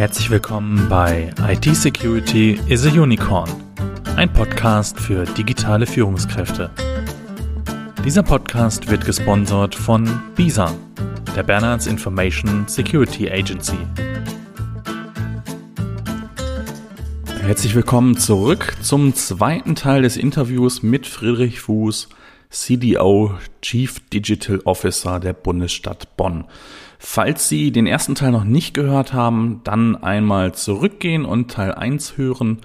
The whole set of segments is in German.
Herzlich willkommen bei IT Security is a Unicorn, ein Podcast für digitale Führungskräfte. Dieser Podcast wird gesponsert von BISA, der Bernards Information Security Agency. Herzlich willkommen zurück zum zweiten Teil des Interviews mit Friedrich Fuß, CDO, Chief Digital Officer der Bundesstadt Bonn. Falls Sie den ersten Teil noch nicht gehört haben, dann einmal zurückgehen und Teil 1 hören,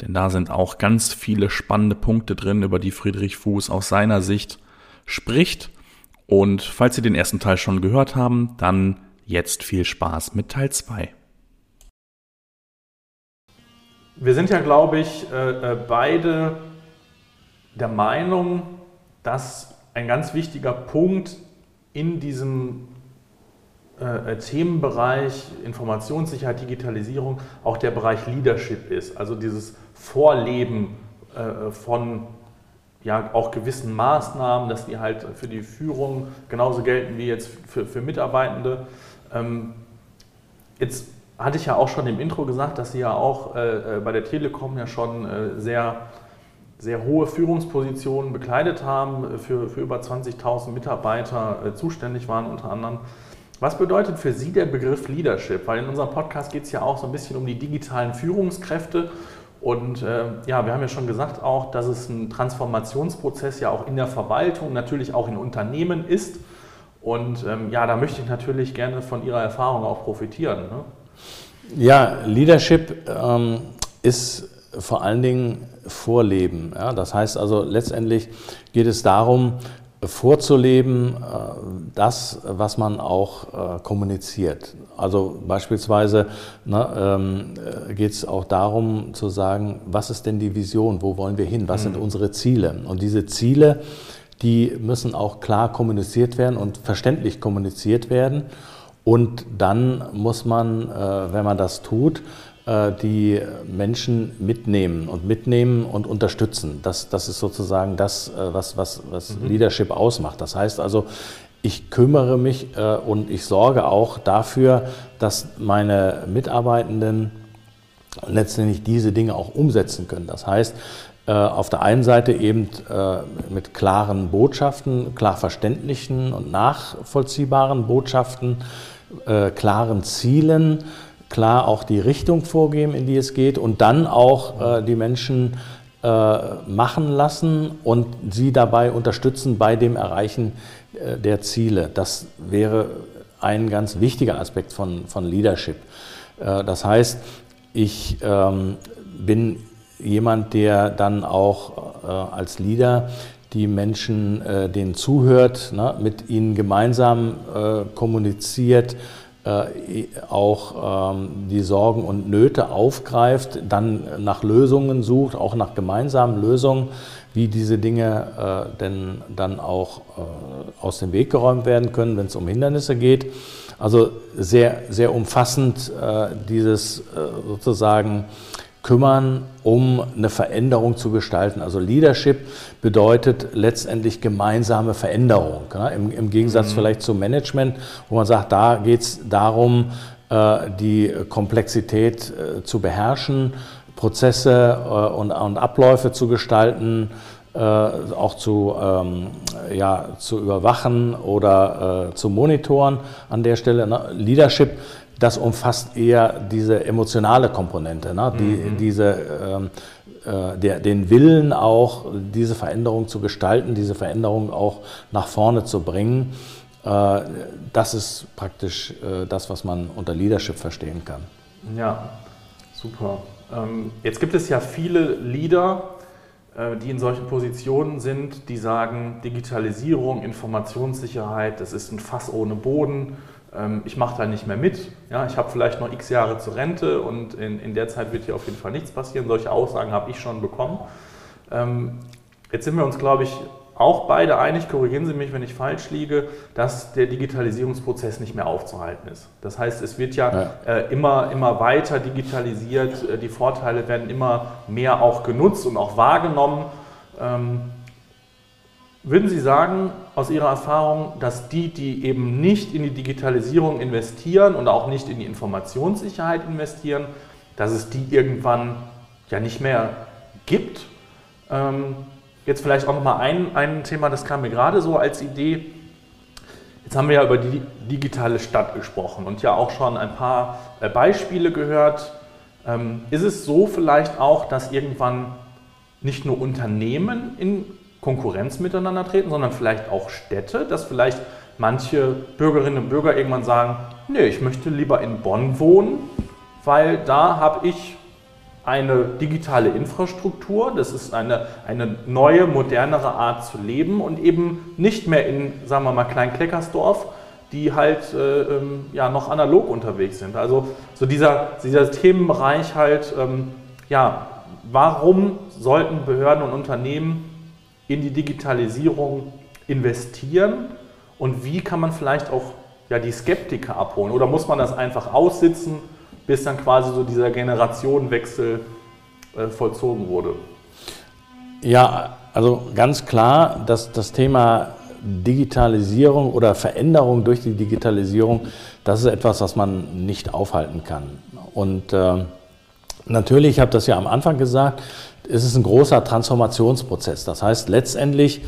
denn da sind auch ganz viele spannende Punkte drin, über die Friedrich Fuß aus seiner Sicht spricht. Und falls Sie den ersten Teil schon gehört haben, dann jetzt viel Spaß mit Teil 2. Wir sind ja, glaube ich, äh, äh, beide der Meinung, dass ein ganz wichtiger Punkt in diesem äh, äh, Themenbereich Informationssicherheit, Digitalisierung auch der Bereich Leadership ist. Also dieses Vorleben äh, von ja, auch gewissen Maßnahmen, dass die halt für die Führung genauso gelten wie jetzt für, für Mitarbeitende. Ähm, jetzt hatte ich ja auch schon im Intro gesagt, dass Sie ja auch äh, äh bei der Telekom ja schon äh, sehr, sehr hohe Führungspositionen bekleidet haben, für, für über 20.000 Mitarbeiter äh, zuständig waren unter anderem. Was bedeutet für Sie der Begriff Leadership? Weil in unserem Podcast geht es ja auch so ein bisschen um die digitalen Führungskräfte. Und äh, ja, wir haben ja schon gesagt auch, dass es ein Transformationsprozess ja auch in der Verwaltung, natürlich auch in Unternehmen ist. Und ähm, ja, da möchte ich natürlich gerne von Ihrer Erfahrung auch profitieren. Ne? Ja, Leadership ähm, ist vor allen Dingen Vorleben. Ja? Das heißt also, letztendlich geht es darum, vorzuleben, äh, das, was man auch äh, kommuniziert. Also beispielsweise ne, ähm, äh, geht es auch darum zu sagen, was ist denn die Vision, wo wollen wir hin, was mhm. sind unsere Ziele. Und diese Ziele, die müssen auch klar kommuniziert werden und verständlich kommuniziert werden. Und dann muss man, wenn man das tut, die Menschen mitnehmen und mitnehmen und unterstützen. Das, das ist sozusagen das, äh, was, was, was mhm. Leadership ausmacht. Das heißt also, ich kümmere mich äh, und ich sorge auch dafür, dass meine Mitarbeitenden letztendlich diese Dinge auch umsetzen können. Das heißt, auf der einen Seite eben mit klaren Botschaften, klar verständlichen und nachvollziehbaren Botschaften, klaren Zielen, klar auch die Richtung vorgeben, in die es geht und dann auch äh, die Menschen äh, machen lassen und sie dabei unterstützen bei dem Erreichen äh, der Ziele. Das wäre ein ganz wichtiger Aspekt von, von Leadership. Äh, das heißt, ich ähm, bin jemand, der dann auch äh, als Leader die Menschen, äh, denen zuhört, ne, mit ihnen gemeinsam kommuniziert, auch ähm, die Sorgen und Nöte aufgreift, dann nach Lösungen sucht, auch nach gemeinsamen Lösungen, wie diese Dinge äh, denn dann auch äh, aus dem Weg geräumt werden können, wenn es um Hindernisse geht. Also sehr, sehr umfassend dieses sozusagen kümmern, um eine Veränderung zu gestalten. Also Leadership bedeutet letztendlich gemeinsame Veränderung. Ne? Im, Im, Gegensatz mhm. vielleicht zum Management, wo man sagt, da geht es darum, äh, die Komplexität äh, zu beherrschen, Prozesse äh, und, und, Abläufe zu gestalten, äh, auch zu, ähm, ja, zu überwachen oder äh, zu monitoren an der Stelle. Ne? Leadership das umfasst eher diese emotionale Komponente, ne? Die, mhm. diese, ähm, äh, der, den Willen auch, diese Veränderung zu gestalten, diese Veränderung auch nach vorne zu bringen. Äh, das ist praktisch äh, das, was man unter Leadership verstehen kann. Ja, super. Ähm, jetzt gibt es ja viele Leader, äh, die in solchen Positionen sind, die sagen, Digitalisierung, Informationssicherheit, das ist ein Fass ohne Boden ich mache da nicht mehr mit. Ja, ich habe vielleicht noch x Jahre zur Rente und in, in der Zeit wird hier auf jeden Fall nichts passieren. Solche Aussagen habe ich schon bekommen. Ähm, jetzt sind wir uns, glaube ich, auch beide einig, korrigieren Sie mich, wenn ich falsch liege, dass der Digitalisierungsprozess nicht mehr aufzuhalten ist. Das heißt, es wird ja, ja. Äh, immer, immer weiter digitalisiert, äh, die Vorteile werden immer mehr auch genutzt und auch wahrgenommen. Ähm, Würden Sie sagen, aus Ihrer Erfahrung, dass die, die eben nicht in die Digitalisierung investieren und auch nicht in die Informationssicherheit investieren, dass es die irgendwann ja nicht mehr gibt? Ähm, jetzt vielleicht auch nochmal ein, ein Thema, das kam mir gerade so als Idee. Jetzt haben wir ja über die digitale Stadt gesprochen und ja auch schon ein paar äh, Beispiele gehört. Ähm, ist es so vielleicht auch, dass irgendwann nicht nur Unternehmen in Konkurrenz miteinander treten, sondern vielleicht auch Städte, dass vielleicht manche Bürgerinnen und Bürger irgendwann sagen, nee, ich möchte lieber in Bonn wohnen, weil da habe ich eine digitale Infrastruktur, das ist eine, eine neue, modernere Art zu leben und eben nicht mehr in, sagen wir mal, Klein-Kleckersdorf, die halt äh, ähm, ja, noch analog unterwegs sind. Also so dieser, dieser Themenbereich halt, ähm, ja, warum sollten Behörden und Unternehmen in die Digitalisierung investieren und wie kann man vielleicht auch ja, die Skeptiker abholen? Oder muss man das einfach aussitzen, bis dann quasi so dieser Generationenwechsel äh, vollzogen wurde? Ja, also ganz klar, dass das Thema Digitalisierung oder Veränderung durch die Digitalisierung, das ist etwas, was man nicht aufhalten kann. Und äh, natürlich, ich habe das ja am Anfang gesagt, es ist ein großer Transformationsprozess. Das heißt, letztendlich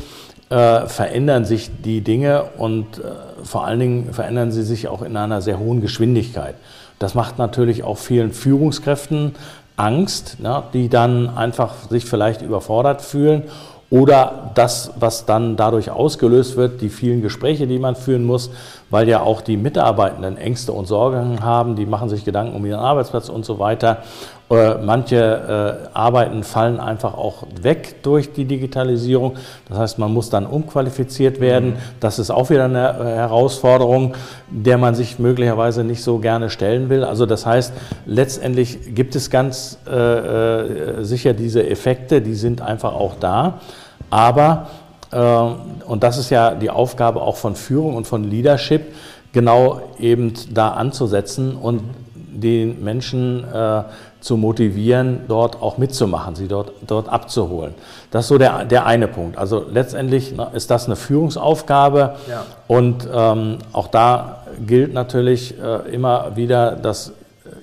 äh, verändern sich die Dinge und äh, vor allen Dingen verändern sie sich auch in einer sehr hohen Geschwindigkeit. Das macht natürlich auch vielen Führungskräften Angst, ne, die dann einfach sich vielleicht überfordert fühlen oder das, was dann dadurch ausgelöst wird, die vielen Gespräche, die man führen muss, weil ja auch die Mitarbeitenden Ängste und Sorgen haben, die machen sich Gedanken um ihren Arbeitsplatz und so weiter. Äh, manche äh, Arbeiten fallen einfach auch weg durch die Digitalisierung. Das heißt, man muss dann umqualifiziert werden. Mhm. Das ist auch wieder eine äh, Herausforderung, der man sich möglicherweise nicht so gerne stellen will. Also das heißt, letztendlich gibt es ganz sicher diese Effekte, die sind einfach auch da. Aber, und das ist ja die Aufgabe auch von Führung und von Leadership, genau eben da anzusetzen und den Menschen äh, zu motivieren, dort auch mitzumachen, sie dort, dort abzuholen. Das ist so der, der eine Punkt. Also letztendlich na, ist das eine Führungsaufgabe ja. und ähm, auch da gilt natürlich äh, immer wieder, dass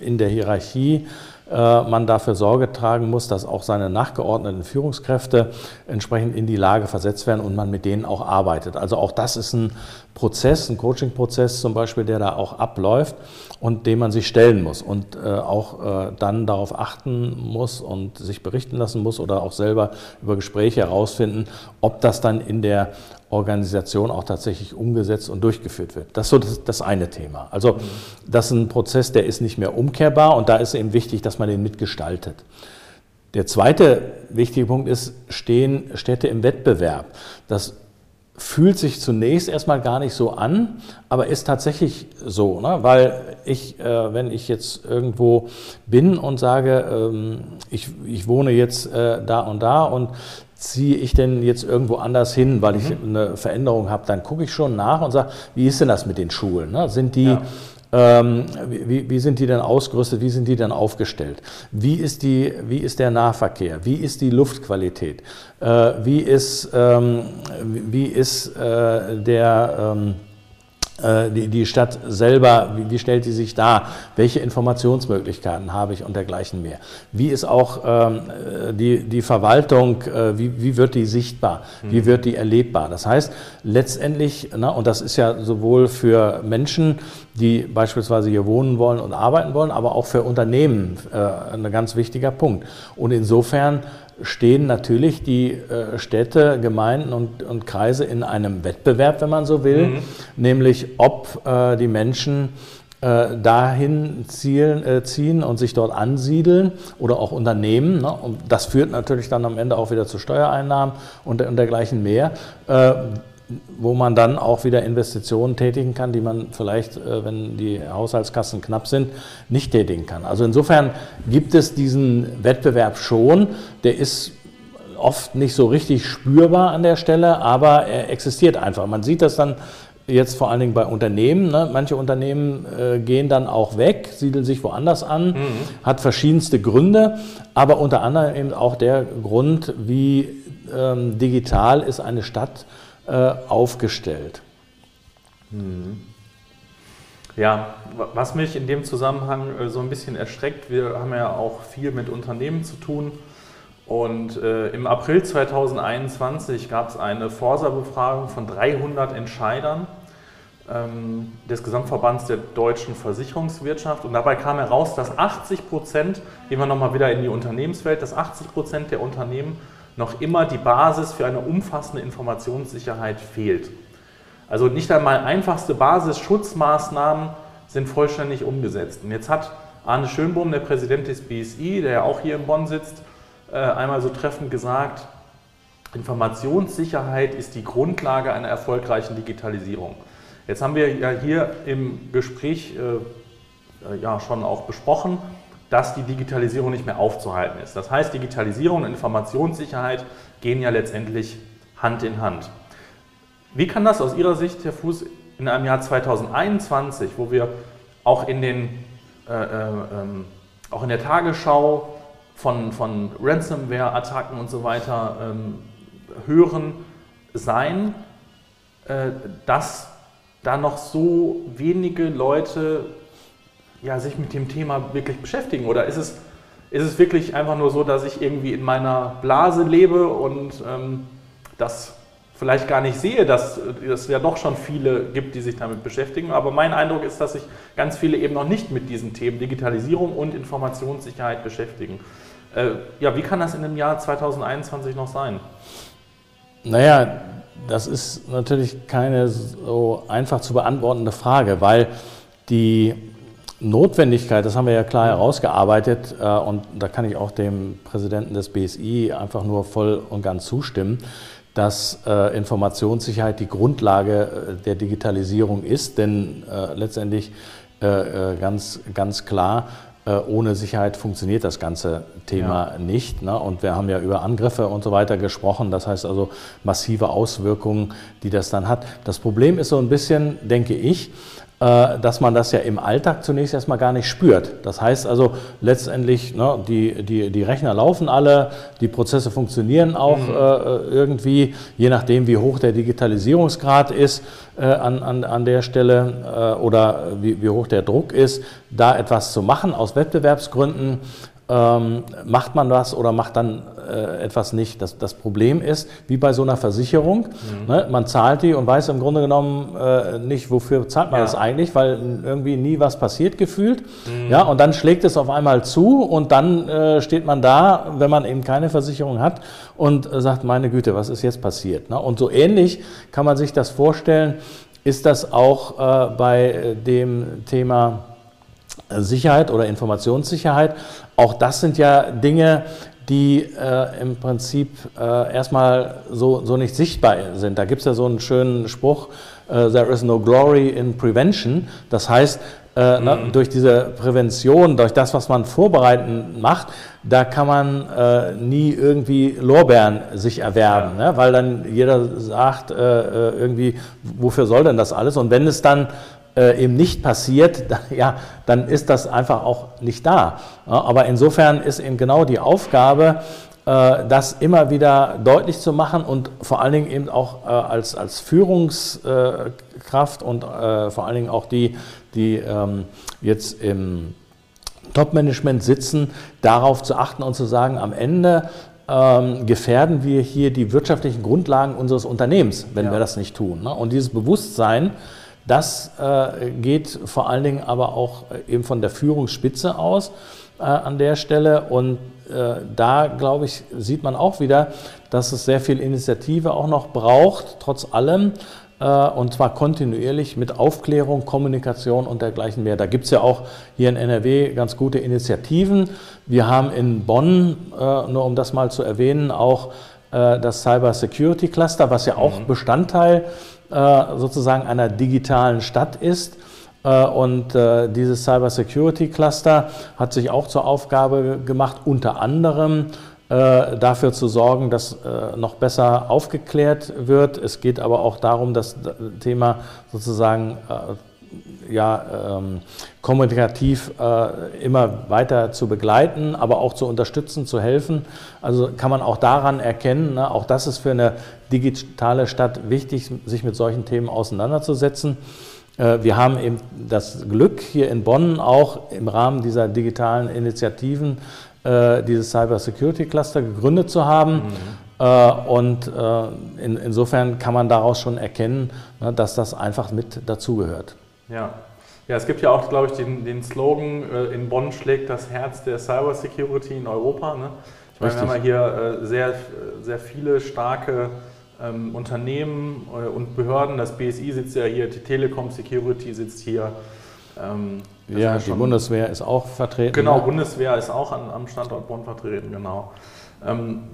in der Hierarchie man dafür Sorge tragen muss, dass auch seine nachgeordneten Führungskräfte entsprechend in die Lage versetzt werden und man mit denen auch arbeitet. Also auch das ist ein Prozess, ein Coaching-Prozess zum Beispiel, der da auch abläuft und dem man sich stellen muss und äh, auch äh, dann darauf achten muss und sich berichten lassen muss oder auch selber über Gespräche herausfinden, ob das dann in der Organisation auch tatsächlich umgesetzt und durchgeführt wird. Das ist so das, das, eine Thema. Also das ist ein Prozess, der ist nicht mehr umkehrbar und da ist eben wichtig, dass man den mitgestaltet. Der zweite wichtige Punkt ist, stehen Städte im Wettbewerb. Das fühlt sich zunächst erstmal gar nicht so an, aber ist tatsächlich so, ne? weil ich, äh, wenn ich jetzt irgendwo bin und sage, ähm, ich, ich wohne jetzt äh, da und da und ziehe ich denn jetzt irgendwo anders hin, weil ich mhm. eine Veränderung habe, dann gucke ich schon nach und sage, wie ist denn das mit den Schulen? Ne? Sind die ja. Ähm, wie, wie, sind die denn ausgerüstet? Wie sind die denn aufgestellt? Wie ist, die, wie ist der Nahverkehr? Wie ist die Luftqualität? Äh, wie ist, ähm, wie ist äh, der ähm, äh, die, die Stadt selber, wie, wie, stellt die sich dar, welche Informationsmöglichkeiten habe ich und dergleichen mehr. Wie ist auch ähm, die, die Verwaltung, äh, wie, wie wird die sichtbar, wie mhm. wird die erlebbar. Das heißt, letztendlich, na, und das ist ja sowohl für Menschen, die beispielsweise hier wohnen wollen und arbeiten wollen, aber auch für Unternehmen äh, ein ganz wichtiger Punkt. Und insofern stehen natürlich die äh, Städte, Gemeinden und, und, Kreise in einem Wettbewerb, wenn man so will, mhm. nämlich ob äh, die Menschen äh, dahin zielen, äh, ziehen und sich dort ansiedeln oder auch Unternehmen. Ne? Und das führt natürlich dann am Ende auch wieder zu Steuereinnahmen und, und dergleichen mehr äh, wo man dann auch wieder Investitionen tätigen kann, die man vielleicht, äh, wenn die Haushaltskassen knapp sind, nicht tätigen kann. Also insofern gibt es diesen Wettbewerb schon, der ist oft nicht so richtig spürbar an der Stelle, aber er existiert einfach. Man sieht das dann jetzt vor allen Dingen bei Unternehmen. Ne? Manche Unternehmen äh, gehen dann auch weg, siedeln sich woanders an, mhm. hat verschiedenste Gründe, aber unter anderem eben auch der Grund, wie ähm, digital ist eine Stadt aufgestellt. Mhm. Ja, was mich in dem Zusammenhang so ein bisschen erschreckt, wir haben ja auch viel mit Unternehmen zu tun. Und äh, im April 2021 gab es eine Forsa-Befragung von 300 Entscheidern ähm, des Gesamtverbands der deutschen Versicherungswirtschaft. Und dabei kam heraus, dass 80 Prozent, gehen wir nochmal wieder in die Unternehmenswelt, dass 80 Prozent der Unternehmen noch immer die Basis für eine umfassende Informationssicherheit fehlt. Also nicht einmal einfachste Basisschutzmaßnahmen sind vollständig umgesetzt. Und jetzt hat Arne Schönbohm, der Präsident des BSI, der ja auch hier in Bonn sitzt, äh, einmal so treffend gesagt, Informationssicherheit ist die Grundlage einer erfolgreichen Digitalisierung. Jetzt haben wir ja hier im Gespräch äh, äh, ja schon auch besprochen, dass die Digitalisierung nicht mehr aufzuhalten ist. Das heißt, Digitalisierung und Informationssicherheit gehen ja letztendlich Hand in Hand. Wie kann das aus Ihrer Sicht, Herr Fuß, in einem Jahr 2021, wo wir auch in, den, äh, äh, ähm, auch in der Tagesschau von, von Ransomware-Attacken und so weiter ähm, hören, sein, äh, dass da noch so wenige Leute ja, sich mit dem Thema wirklich beschäftigen? Oder ist es, ist es wirklich einfach nur so, dass ich irgendwie in meiner Blase lebe und ähm, das vielleicht gar nicht sehe, dass es ja doch schon viele gibt, die sich damit beschäftigen. Aber mein Eindruck ist, dass sich ganz viele eben noch nicht mit diesen Themen Digitalisierung und Informationssicherheit beschäftigen. Äh, ja, wie kann das in dem Jahr 2021 noch sein? Naja, das ist natürlich keine so einfach zu beantwortende Frage, weil die Notwendigkeit, das haben wir ja klar herausgearbeitet äh, und da kann ich auch dem Präsidenten des BSI einfach nur voll und ganz zustimmen, dass äh, Informationssicherheit die Grundlage der Digitalisierung ist, denn letztendlich ganz, ganz klar, äh, ohne Sicherheit funktioniert das ganze Thema ja. nicht. Ne? Und wir haben ja über Angriffe und so weiter gesprochen. Das heißt also massive Auswirkungen, die das dann hat. Das Problem ist so ein bisschen, denke ich, äh, dass man das ja im Alltag zunächst erstmal gar nicht spürt. Das heißt also letztendlich, ne, die, die, die Rechner laufen alle, die Prozesse funktionieren auch mhm. äh, irgendwie, je nachdem, wie hoch der Digitalisierungsgrad ist äh, an, an, an der Stelle äh, oder wie, wie hoch der Druck ist, da etwas zu machen aus Wettbewerbsgründen ähm, macht man das oder macht dann äh, etwas nicht. Das, das Problem ist, wie bei so einer Versicherung, mhm. ne, man zahlt die und weiß im Grunde genommen äh, nicht, wofür zahlt man ja. das eigentlich, weil irgendwie nie was passiert gefühlt. Mhm. Ja, und dann schlägt es auf einmal zu und dann äh, steht man da, wenn man eben keine Versicherung hat und sagt, meine Güte, was ist jetzt passiert? Ne? Und so ähnlich kann man sich das vorstellen, ist das auch äh, bei dem Thema Sicherheit oder Informationssicherheit. Auch das sind ja Dinge, die äh, im Prinzip äh, erstmal so, so nicht sichtbar sind. Da gibt es ja so einen schönen Spruch, uh, There is no glory in prevention. Das heißt, äh, mhm. ne, durch diese Prävention, durch das, was man vorbereitend macht, da kann man äh, nie irgendwie Lorbeeren sich erwerben, ja. ne? weil dann jeder sagt äh, irgendwie, wofür soll denn das alles? Und wenn es dann äh, eben nicht passiert, ja, dann ist das einfach auch nicht da. aber insofern ist eben genau die Aufgabe, äh, das immer wieder deutlich zu machen und vor allen Dingen eben auch äh, als, als Führungskraft und vor allen Dingen auch die, die ähm, jetzt im Top-Management sitzen, darauf zu achten und zu sagen, am Ende ähm, gefährden wir hier die wirtschaftlichen Grundlagen unseres Unternehmens, wenn ja. wir das nicht tun. Ne? Und dieses Bewusstsein, das äh, geht vor allen Dingen aber auch äh, eben von der Führungsspitze aus äh, an der Stelle. Und äh, da, glaube ich, sieht man auch wieder, dass es sehr viel Initiative auch noch braucht, trotz allem. Äh, und zwar kontinuierlich mit Aufklärung, Kommunikation und dergleichen mehr. Da gibt es ja auch hier in NRW ganz gute Initiativen. Wir haben in Bonn, äh, nur um das mal zu erwähnen, auch das Cyber Security Cluster, was ja auch mhm. Bestandteil äh, sozusagen einer digitalen Stadt ist. Äh, und äh, dieses Cyber Security Cluster hat sich auch zur Aufgabe gemacht, unter anderem dafür zu sorgen, dass noch besser aufgeklärt wird. Es geht aber auch darum, das Thema sozusagen ja, ähm, kommunikativ äh, immer weiter zu begleiten, aber auch zu unterstützen, zu helfen. Also kann man auch daran erkennen, ne, auch das ist für eine digitale Stadt wichtig, sich mit solchen Themen auseinanderzusetzen. Äh, wir haben eben das Glück, hier in Bonn auch im Rahmen dieser digitalen Initiativen äh, dieses Cyber Security Cluster gegründet zu haben. Mhm. Äh, und in, insofern kann man daraus schon erkennen, ne, dass das einfach mit dazugehört. Ja. Ja, es gibt ja auch, glaube ich, den, den Slogan, in Bonn schlägt das Herz der Cyber Security in Europa. Ne? Ich meine, wir haben ja hier sehr, sehr viele starke ähm, Unternehmen äh, und Behörden. Das BSI sitzt ja hier, die Telekom Security sitzt hier. Ähm, ja, die Bundeswehr ist auch vertreten. Genau, ne? Bundeswehr ist auch an, am Standort Bonn vertreten, genau. Ähm,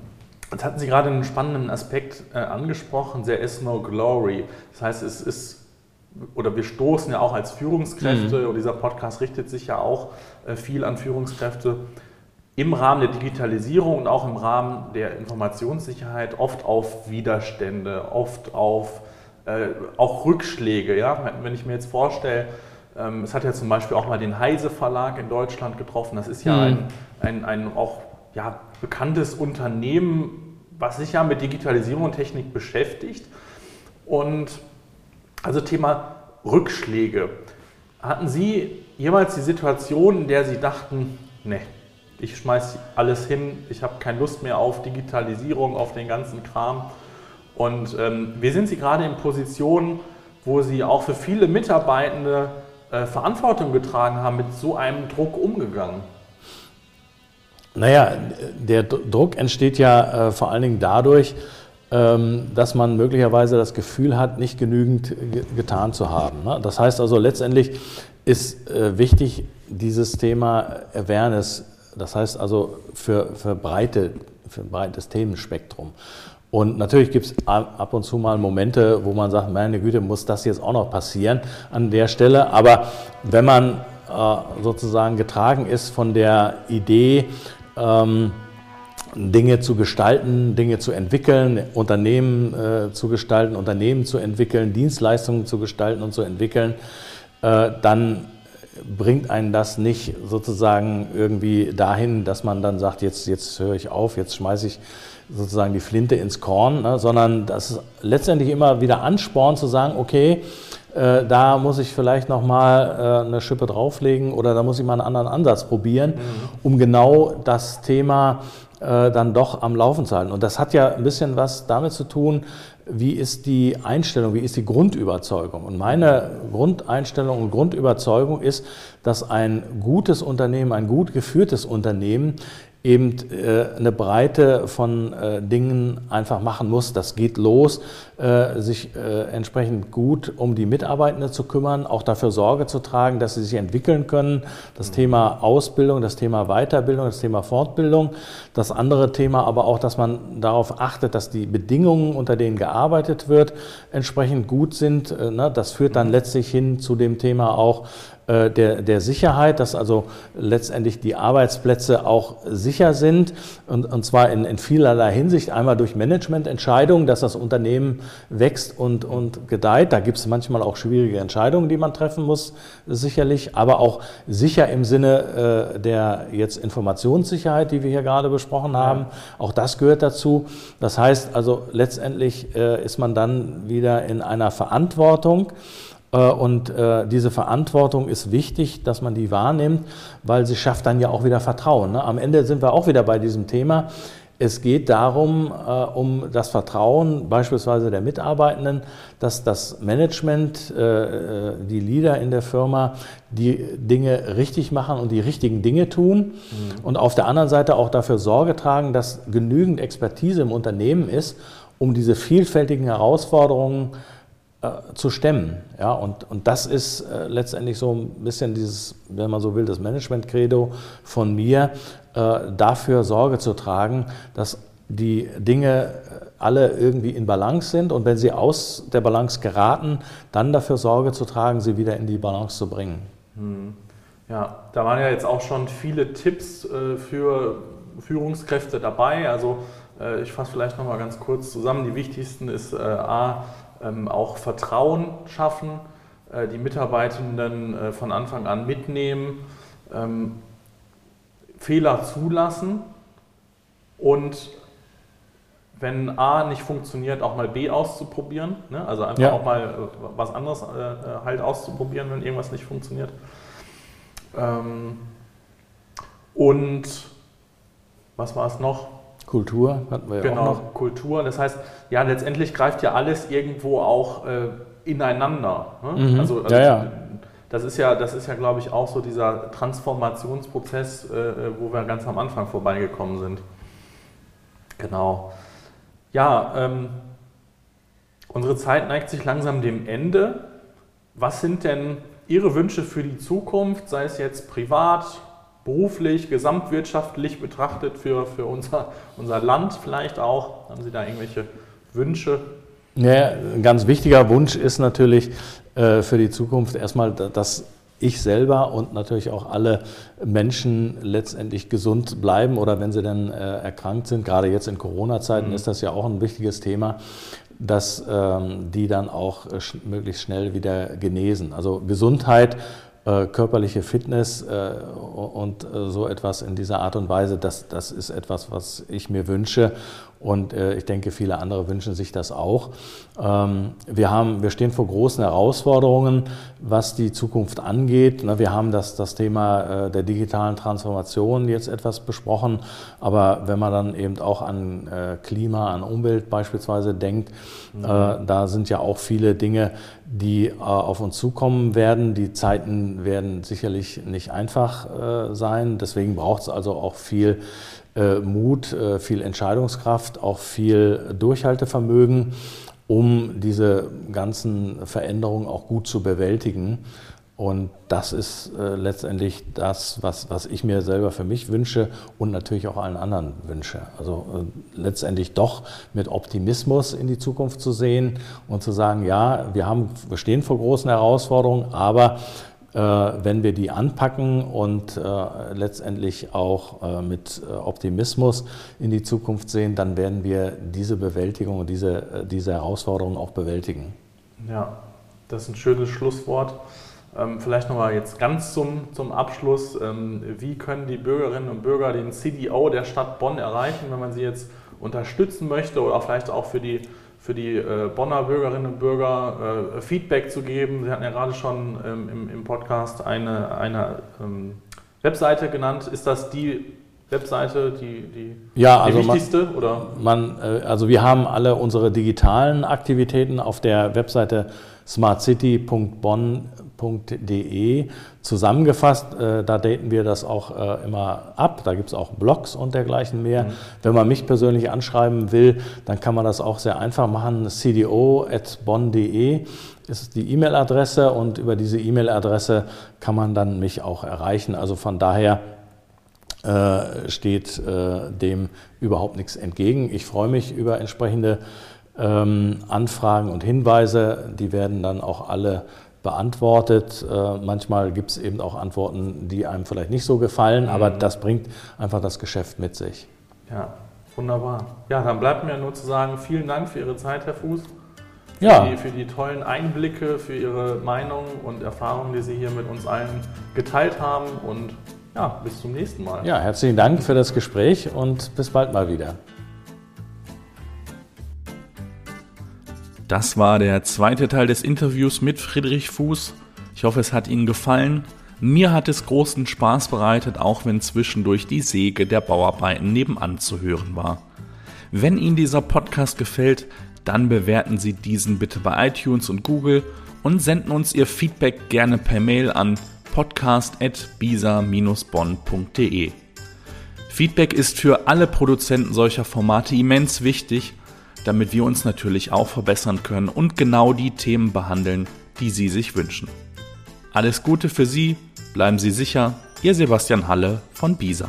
jetzt hatten Sie gerade einen spannenden Aspekt äh, angesprochen, der ist no glory. Das heißt, es ist oder wir stoßen ja auch als Führungskräfte, mhm. und dieser Podcast richtet sich ja auch äh, viel an Führungskräfte, im Rahmen der Digitalisierung und auch im Rahmen der Informationssicherheit oft auf Widerstände, oft auf äh, auch Rückschläge. Ja? Wenn ich mir jetzt vorstelle, ähm, es hat ja zum Beispiel auch mal den Heise Verlag in Deutschland getroffen. Das ist ja mhm. ein, ein, ein auch ja, bekanntes Unternehmen, was sich ja mit Digitalisierung und Technik beschäftigt. Und also Thema Rückschläge. Hatten Sie jemals die Situation, in der Sie dachten, nee, ich schmeiße alles hin, ich habe keine Lust mehr auf Digitalisierung, auf den ganzen Kram. Und ähm, wie sind Sie gerade in Positionen, wo Sie auch für viele Mitarbeitende äh, Verantwortung getragen haben, mit so einem Druck umgegangen? Naja, der Druck entsteht ja äh, vor allen Dingen dadurch, dass man möglicherweise das Gefühl hat, nicht genügend getan zu haben. Ne? Das heißt also, letztendlich ist äh, wichtig, dieses Thema Awareness das heißt also für, für, breite, für breites Themenspektrum. Und natürlich gibt es ab und zu mal Momente, wo man sagt, meine Güte, muss das jetzt auch noch passieren an der Stelle. Aber wenn man äh, sozusagen getragen ist von der Idee, ähm, Dinge zu gestalten, Dinge zu entwickeln, Unternehmen äh, zu gestalten, Unternehmen zu entwickeln, Dienstleistungen zu gestalten und zu entwickeln, äh, dann bringt einen das nicht sozusagen irgendwie dahin, dass man dann sagt, jetzt, jetzt höre ich auf, jetzt schmeiße ich sozusagen die Flinte ins Korn, ne, sondern das ist letztendlich immer wieder Ansporn zu sagen, okay, äh, da muss ich vielleicht nochmal äh, eine Schippe drauflegen oder da muss ich mal einen anderen Ansatz probieren, mhm. um genau das Thema äh, dann doch am Laufen zu halten. Und das hat ja ein bisschen was damit zu tun, wie ist die Einstellung, wie ist die Grundüberzeugung? Und meine Grundeinstellung und Grundüberzeugung ist, dass ein gutes Unternehmen, ein gut geführtes Unternehmen eben äh, eine Breite von äh, Dingen einfach machen muss. Das geht los, äh, sich entsprechend gut um die Mitarbeitenden zu kümmern, auch dafür Sorge zu tragen, dass sie sich entwickeln können. Das mhm. Thema Ausbildung, das Thema Weiterbildung, das Thema Fortbildung. Das andere Thema aber auch, dass man darauf achtet, dass die Bedingungen, unter denen gearbeitet wird, entsprechend gut sind. Ne? Das führt dann mhm. letztlich hin zu dem Thema auch, äh, der, der Sicherheit, dass also letztendlich die Arbeitsplätze auch sicher sind und, und zwar in, in vielerlei Hinsicht. Einmal durch Managemententscheidungen, dass das Unternehmen wächst und, und gedeiht. Da gibt es manchmal auch schwierige Entscheidungen, die man treffen muss, sicherlich, aber auch sicher im Sinne äh, der jetzt Informationssicherheit, die wir hier gerade besprochen haben. Auch das gehört dazu. Das heißt also letztendlich äh, ist man dann wieder in einer Verantwortung. Äh, und äh, diese Verantwortung ist wichtig, dass man die wahrnimmt, weil sie schafft dann ja auch wieder Vertrauen. Ne? Am Ende sind wir auch wieder bei diesem Thema. Es geht darum, äh, um das Vertrauen beispielsweise der Mitarbeitenden, dass das Management, die Leader in der Firma, die Dinge richtig machen und die richtigen Dinge tun. Mhm. Und auf der anderen Seite auch dafür Sorge tragen, dass genügend Expertise im Unternehmen ist, um diese vielfältigen Herausforderungen äh, zu stemmen. Ja, und, und das ist äh, letztendlich so ein bisschen dieses, wenn man so will, das Management-Credo von mir, äh, dafür Sorge zu tragen, dass die Dinge äh, alle irgendwie in Balance sind und wenn sie aus der Balance geraten, dann dafür Sorge zu tragen, sie wieder in die Balance zu bringen. Hm. Ja, da waren ja jetzt auch schon viele Tipps äh, für Führungskräfte dabei. Also äh, ich fasse vielleicht nochmal ganz kurz zusammen. Die wichtigsten ist A, ähm, auch Vertrauen schaffen, äh, die Mitarbeitenden äh, von Anfang an mitnehmen, ähm, Fehler zulassen und wenn A nicht funktioniert, auch mal B auszuprobieren. Ne? Also einfach ja. auch mal äh, was anderes äh, halt auszuprobieren, wenn irgendwas nicht funktioniert. Ähm, und was war es noch? Kultur hatten wir ja genau, auch noch. Kultur. Das heißt, ja, letztendlich greift ja alles irgendwo auch äh, ineinander. Ne? Mhm. Also, also ja, ja. Das ist ja, das ist ja, glaube ich, auch so dieser Transformationsprozess, äh, äh, wo wir ganz am Anfang vorbeigekommen sind. Genau. Ja, ähm, unsere Zeit neigt sich langsam dem Ende. Was sind denn Ihre Wünsche für die Zukunft, sei es jetzt privat, beruflich, gesamtwirtschaftlich betrachtet für, für unser, unser Land vielleicht auch? Haben Sie da irgendwelche Wünsche? Ja, ein ganz wichtiger Wunsch ist natürlich äh, für die Zukunft erstmal, dass ich selber und natürlich auch alle Menschen letztendlich gesund bleiben oder wenn sie dann äh, erkrankt sind. Gerade jetzt in Corona-Zeiten mhm. ist das ja auch ein wichtiges Thema, dass ähm, die dann auch äh, sch möglichst schnell wieder genesen. Also Gesundheit äh, körperliche Fitness äh, und äh, so etwas in dieser Art und Weise, das, das ist etwas, was ich mir wünsche. Und äh, ich denke, viele andere wünschen sich das auch. Ähm, wir, haben, wir stehen vor großen Herausforderungen, was die Zukunft angeht. Na, wir haben das, das Thema äh, der digitalen Transformation jetzt etwas besprochen. Aber wenn man dann eben auch an äh, Klima, an Umwelt beispielsweise denkt, mhm. da sind ja auch viele Dinge, die auf uns zukommen werden. Die Zeiten werden sicherlich nicht einfach sein. Deswegen braucht es also auch viel äh, Mut, äh, viel Entscheidungskraft, auch viel Durchhaltevermögen, um diese ganzen Veränderungen auch gut zu bewältigen. Und das ist äh, letztendlich das, was, was ich mir selber für mich wünsche und natürlich auch allen anderen wünsche. Also äh, letztendlich doch mit Optimismus in die Zukunft zu sehen und zu sagen, ja, wir, haben, wir stehen vor großen Herausforderungen, aber äh, wenn wir die anpacken und äh, letztendlich auch äh, mit Optimismus in die Zukunft sehen, dann werden wir diese Bewältigung und diese, diese Herausforderungen auch bewältigen. Ja, das ist ein schönes Schlusswort. Ähm, vielleicht nochmal jetzt ganz zum, zum Abschluss. Ähm, wie können die Bürgerinnen und Bürger den CDO der Stadt Bonn erreichen, wenn man sie jetzt unterstützen möchte oder vielleicht auch für die für die äh, Bonner Bürgerinnen und Bürger äh, Feedback zu geben. Sie hatten ja gerade schon ähm, im, im, Podcast eine, eine ähm, Webseite genannt. Ist das die Webseite, die, die, ja, also die wichtigste? Man, oder? Man, äh, also wir haben alle unsere digitalen Aktivitäten auf der Webseite smartcity.bonn www.de zusammengefasst. Äh, da daten wir das auch äh, immer ab. Da gibt es auch Blogs und dergleichen mehr. Mhm. Wenn man mich persönlich anschreiben will, dann kann man das auch sehr einfach machen. cdo.bonn.de ist die E-Mail-Adresse und über diese E-Mail-Adresse kann man dann mich auch erreichen. Also von daher äh, steht dem überhaupt nichts entgegen. Ich freue mich über entsprechende ähm, Anfragen und Hinweise. Die werden dann auch alle beantwortet. Äh, manchmal gibt es eben auch Antworten, die einem vielleicht nicht so gefallen, aber mhm. das bringt einfach das Geschäft mit sich. Ja, wunderbar. Ja, dann bleibt mir nur zu sagen, vielen Dank für Ihre Zeit, Herr Fuß. Für, ja. die, für die tollen Einblicke, für Ihre Meinung und Erfahrungen, die Sie hier mit uns allen geteilt haben. Und ja, bis zum nächsten Mal. Ja, herzlichen Dank für das Gespräch und bis bald mal wieder. Das war der zweite Teil des Interviews mit Friedrich Fuß. Ich hoffe, es hat Ihnen gefallen. Mir hat es großen Spaß bereitet, auch wenn zwischendurch die Säge der Bauarbeiten nebenan zu hören war. Wenn Ihnen dieser Podcast gefällt, dann bewerten Sie diesen bitte bei iTunes und Google und senden uns Ihr Feedback gerne per Mail an podcast.bisa-bonn.de. Feedback ist für alle Produzenten solcher Formate immens wichtig damit wir uns natürlich auch verbessern können und genau die Themen behandeln, die Sie sich wünschen. Alles Gute für Sie, bleiben Sie sicher, Ihr Sebastian Halle von BISA.